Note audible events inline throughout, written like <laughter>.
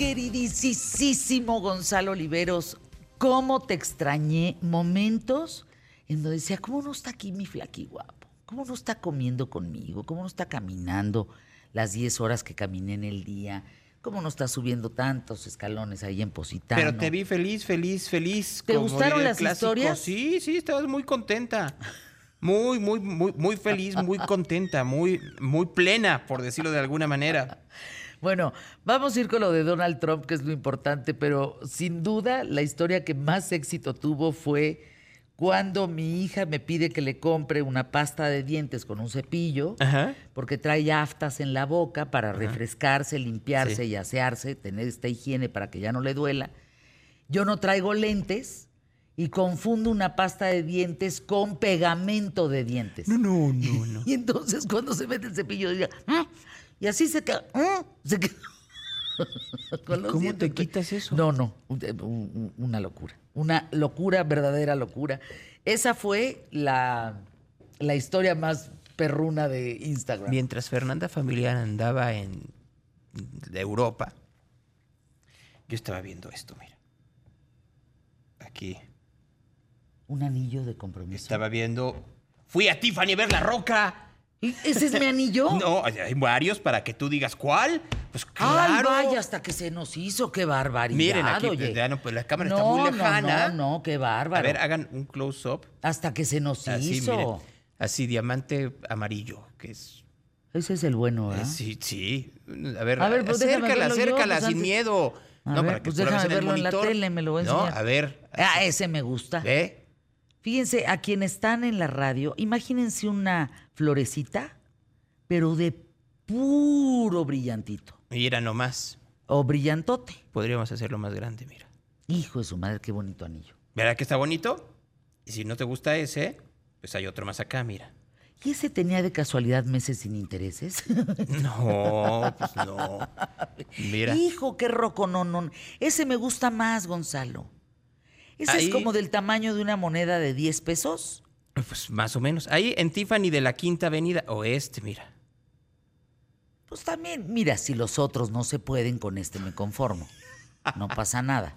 queridísimo Gonzalo Oliveros, cómo te extrañé momentos en donde decía, ¿cómo no está aquí mi flaqui guapo? ¿Cómo no está comiendo conmigo? ¿Cómo no está caminando las 10 horas que caminé en el día? ¿Cómo no está subiendo tantos escalones ahí en Positano? Pero te vi feliz, feliz, feliz. ¿Te gustaron las historias? Sí, sí, estabas muy contenta. Muy, muy, muy, muy feliz, muy contenta, muy, muy plena, por decirlo de alguna manera. <laughs> Bueno, vamos a ir con lo de Donald Trump, que es lo importante, pero sin duda la historia que más éxito tuvo fue cuando mi hija me pide que le compre una pasta de dientes con un cepillo, porque trae aftas en la boca para refrescarse, limpiarse y asearse, tener esta higiene para que ya no le duela. Yo no traigo lentes y confundo una pasta de dientes con pegamento de dientes. No, no, no, no. <laughs> y entonces cuando se mete el cepillo, diga, ¿Mm? y así se queda, se queda. <laughs> ¿Cómo te quitas eso? No, no, una locura. Una locura, verdadera locura. Esa fue la, la historia más perruna de Instagram. Mientras Fernanda Familiar andaba en Europa, yo estaba viendo esto, mira. Aquí. Un anillo de compromiso. Estaba viendo. Fui a Tiffany a ver la roca. ¿Ese es mi anillo? <laughs> No, hay varios para que tú digas cuál. Pues claro. Ay, vaya, hasta que se nos hizo, qué barbaridad. Miren, aquí pues, la cámara está muy lejana. No, no, qué bárbaro. A ver, hagan un close-up. Hasta que se nos hizo. así, diamante amarillo, que es. Ese es el bueno, ¿eh? Sí, sí. A ver, a ver pues acércala, acércala, pues sin miedo. A no, ver, para que pues déjame verlo en, la tele, me lo voy a enseñar. No, a ver. Ah, ese me gusta. ¿Eh? Fíjense, a quienes están en la radio, imagínense una florecita, pero de puro brillantito. Mira nomás. O brillantote. Podríamos hacerlo más grande, mira. Hijo de su madre, qué bonito anillo. ¿Verdad que está bonito? Y si no te gusta ese, pues hay otro más acá, mira. ¿Y ese tenía de casualidad meses sin intereses? <laughs> No, pues no. <laughs> Mira. Hijo, qué roco, no, no. Ese me gusta más, Gonzalo. ¿Ese es como del tamaño de una moneda de 10 pesos? Pues más o menos. Ahí en Tiffany de la Quinta Avenida Oeste, mira. Pues también, mira, si los otros no se pueden, con este me conformo. No pasa nada.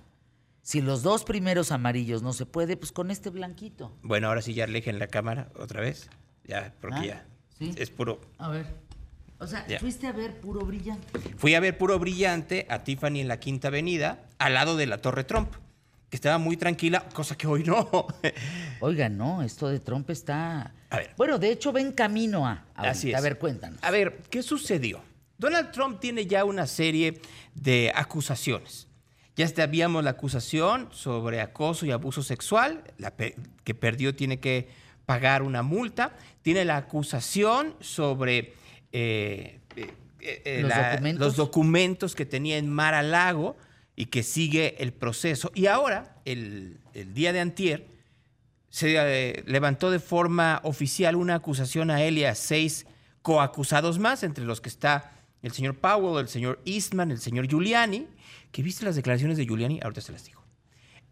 Si los dos primeros amarillos no se puede, pues con este blanquito. Bueno, ahora sí ya alejen la cámara otra vez. Ya, porque ah, ya. ¿sí? Es puro. A ver. O sea, fuiste a ver puro brillante. Fui a ver puro brillante a Tiffany en la Quinta Avenida, al lado de la Torre Trump, que estaba muy tranquila, cosa que hoy no. <laughs> Oiga, no, esto de Trump está. A ver. Bueno, de hecho, ven camino a. Así es. A ver, cuéntanos. A ver, ¿qué sucedió? Donald Trump tiene ya una serie de acusaciones. Ya habíamos la acusación sobre acoso y abuso sexual, la que perdió tiene que pagar una multa. Tiene la acusación sobre eh, eh, eh, ¿Los, documentos? que tenía en Mar a Lago y que sigue el proceso. Y ahora, el, el día de antier, se levantó de forma oficial una acusación a él y a seis coacusados más, entre los que está el señor Powell, el señor Eastman, el señor Giuliani, que viste las declaraciones de Giuliani, ahorita se las digo,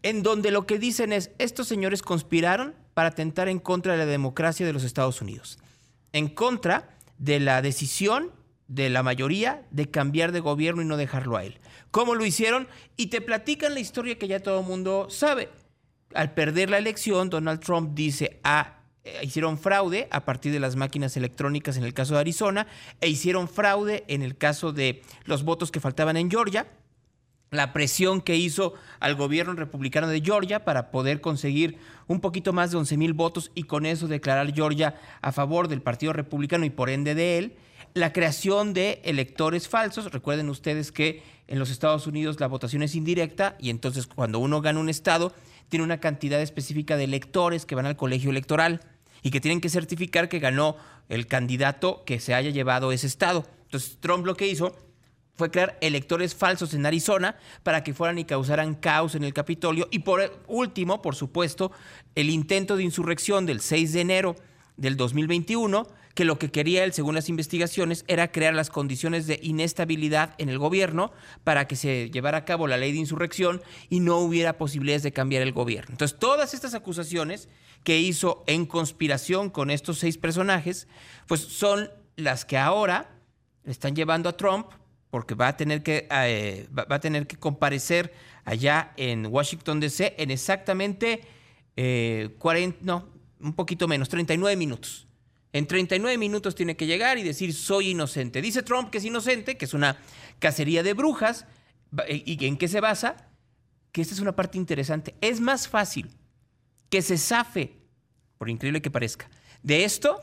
en donde lo que dicen es, estos señores conspiraron para atentar en contra de la democracia de los Estados Unidos, en contra de la decisión de la mayoría de cambiar de gobierno y no dejarlo a él. ¿Cómo lo hicieron? Y te platican la historia que ya todo el mundo sabe. Al perder la elección, Donald Trump dice, a eh, hicieron fraude a partir de las máquinas electrónicas en el caso de Arizona e hicieron fraude en el caso de los votos que faltaban en Georgia. La presión que hizo al gobierno republicano de Georgia para poder conseguir un poquito más de 11 mil votos y con eso declarar Georgia a favor del Partido Republicano y por ende de él. La creación de electores falsos. Recuerden ustedes que en los Estados Unidos la votación es indirecta y entonces cuando uno gana un estado tiene una cantidad específica de electores que van al colegio electoral y que tienen que certificar que ganó el candidato que se haya llevado ese estado. Entonces Trump lo que hizo fue crear electores falsos en Arizona para que fueran y causaran caos en el Capitolio. Y por último, por supuesto, el intento de insurrección del 6 de enero del 2021, que lo que quería él, según las investigaciones, era crear las condiciones de inestabilidad en el gobierno para que se llevara a cabo la ley de insurrección y no hubiera posibilidades de cambiar el gobierno. Entonces, todas estas acusaciones que hizo en conspiración con estos seis personajes, pues son las que ahora están llevando a Trump porque va a tener que, eh, va, a tener que comparecer allá en Washington, D.C. en exactamente 40, no, un poquito menos, 39 minutos. En 39 minutos tiene que llegar y decir soy inocente. Dice Trump que es inocente, que es una cacería de brujas. ¿Y en qué se basa? Que esta es una parte interesante. Es más fácil que se zafe, por increíble que parezca, de esto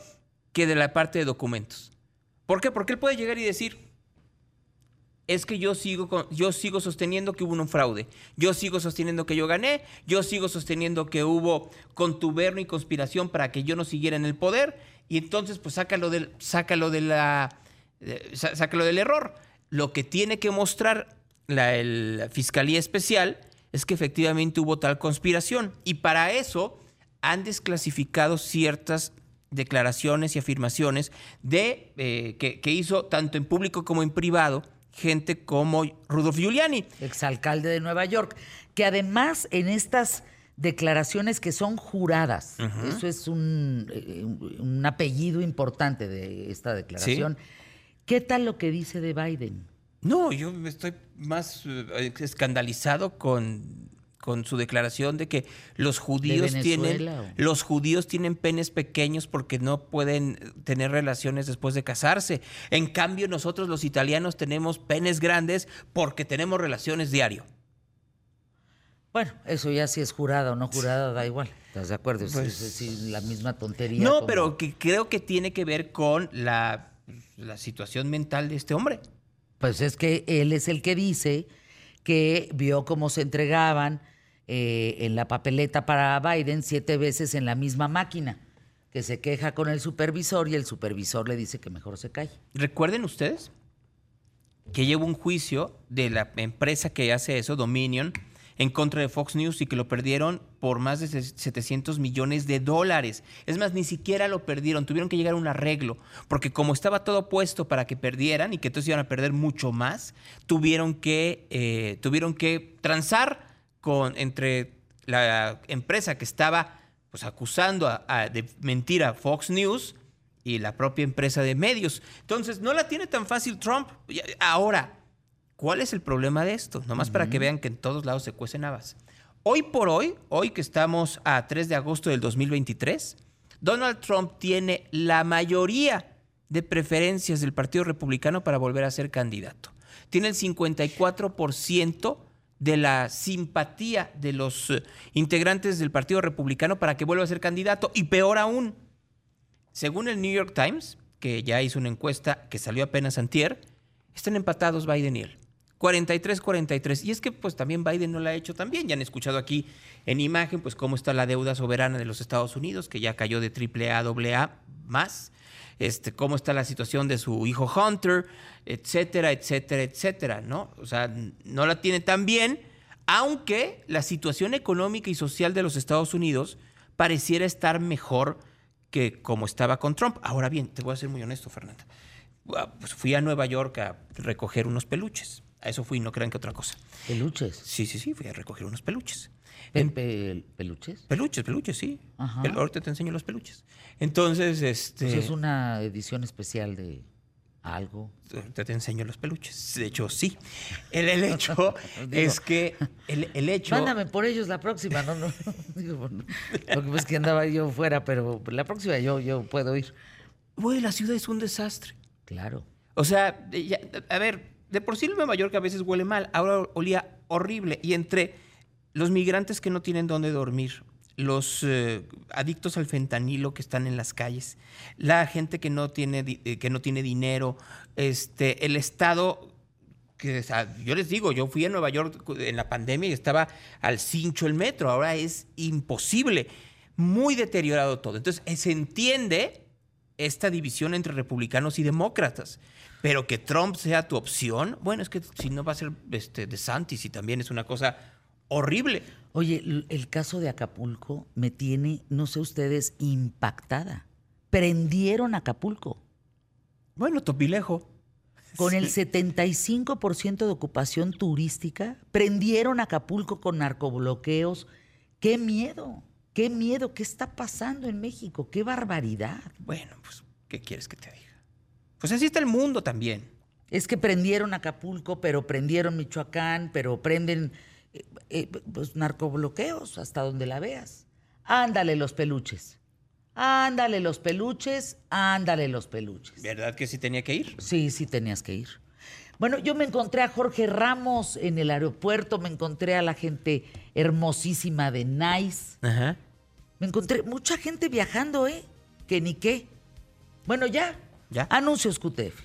que de la parte de documentos. ¿Por qué? Porque él puede llegar y decir, es que yo sigo, yo sigo sosteniendo que hubo un fraude, yo sigo sosteniendo que yo gané, yo sigo sosteniendo que hubo contubernio y conspiración para que yo no siguiera en el poder, y entonces pues sácalo del, sácalo de la, sácalo del error. Lo que tiene que mostrar la, Fiscalía Especial es que efectivamente hubo tal conspiración, y para eso han desclasificado ciertas declaraciones y afirmaciones de, eh, que, que hizo tanto en público como en privado gente como Rudolf Giuliani. Exalcalde de Nueva York, que además en estas declaraciones que son juradas, eso es eh, un, apellido importante de esta declaración, ¿qué tal lo que dice de Biden? No, yo estoy más eh, escandalizado con con su declaración de que los judíos tienen los judíos tienen penes pequeños porque no pueden tener relaciones después de casarse. En cambio, nosotros los italianos tenemos penes grandes porque tenemos relaciones diario. Bueno, eso ya si es jurada o no jurada, da igual. ¿Estás de acuerdo? es, pues la misma tontería. No, pero que creo que tiene que ver con la, la situación mental de este hombre. Pues es que él es el que dice que vio cómo se entregaban eh, en la papeleta para Biden siete veces en la misma máquina, que se queja con el supervisor y el supervisor le dice que mejor se calle. Recuerden ustedes que lleva un juicio de la empresa que hace eso, Dominion, en contra de Fox News y que lo perdieron por más de 700 millones de dólares. Es más, ni siquiera lo perdieron, tuvieron que llegar a un arreglo, porque como estaba todo puesto para que perdieran y que entonces iban a perder mucho más, tuvieron que, eh, tuvieron que transar con, entre la empresa que estaba pues, acusando de mentira a Fox News y la propia empresa de medios. Entonces, no la tiene tan fácil Trump. Ahora, ¿cuál es el problema de esto? Nomás para que vean que en todos lados se cuecen habas. Hoy por hoy, hoy que estamos a 3 de agosto del 2023, Donald Trump tiene la mayoría de preferencias del Partido Republicano para volver a ser candidato. Tiene el 54% de la simpatía de los eh, integrantes del Partido Republicano para que vuelva a ser candidato. Y peor aún, según el New York Times, que ya hizo una encuesta que salió apenas antier, están empatados Biden y él. 43-43. Y es que pues también Biden no la ha hecho tan bien. Ya han escuchado aquí en imagen pues cómo está la deuda soberana de los Estados Unidos, que ya cayó de triple A, doble A más este, cómo está la situación de su hijo Hunter, etcétera, etcétera, etcétera, ¿no? O sea, no la tiene tan bien, aunque la situación económica y social de los Estados Unidos pareciera estar mejor que como estaba con Trump. Ahora bien, te voy a ser muy honesto, Fernanda. Pues fui a Nueva York a recoger unos peluches. A eso fui, no crean que otra cosa. ¿Peluches? Sí, sí, sí, fui a recoger unos peluches. ¿Peluches? Peluches, peluches, sí. ahorita te enseño los peluches. Entonces, este. Pues es una edición especial de algo. Ahorita te enseño los peluches. De hecho, sí. El, hecho <laughs> es que. El, hecho. Mándame por ellos la próxima, no, <laughs> no. lo que pasa es que andaba yo fuera, pero la próxima yo, yo puedo ir. Güey, la ciudad es un desastre. Claro. O sea, a ver, de por sí Nueva York a veces huele mal. Ahora olía horrible. Y entre los migrantes que no tienen dónde dormir, los eh, adictos al fentanilo que están en las calles, la gente que no tiene, eh, que no tiene dinero, este, el Estado que, yo les digo, yo fui a Nueva York en la pandemia y estaba al cincho el metro, ahora es imposible, muy deteriorado todo. Entonces, se entiende esta división entre republicanos y demócratas, pero que Trump sea tu opción, bueno, es que si no va a ser este, de Santis y también es una cosa horrible. Oye, el caso de Acapulco me tiene, no sé ustedes, impactada. Prendieron Acapulco. Bueno, Topilejo. Con el 75% de ocupación turística, prendieron Acapulco con narcobloqueos. ¡Qué miedo! ¡Qué miedo! ¿Qué está pasando en México? ¡Qué barbaridad! Bueno, pues, ¿qué quieres que te diga? Pues así está el mundo también. Es que prendieron Acapulco, pero prendieron Michoacán, pero prenden eh, eh, pues, narcobloqueos hasta donde la veas. Ándale los peluches. Ándale los peluches, ándale los peluches. ¿Verdad que sí tenía que ir? Sí, sí tenías que ir. Bueno, yo me encontré a Jorge Ramos en el aeropuerto, me encontré a la gente hermosísima de Nice. Ajá. Me encontré mucha gente viajando, ¿eh? Que ni qué. Bueno, ya. Ya. Anuncios QTF.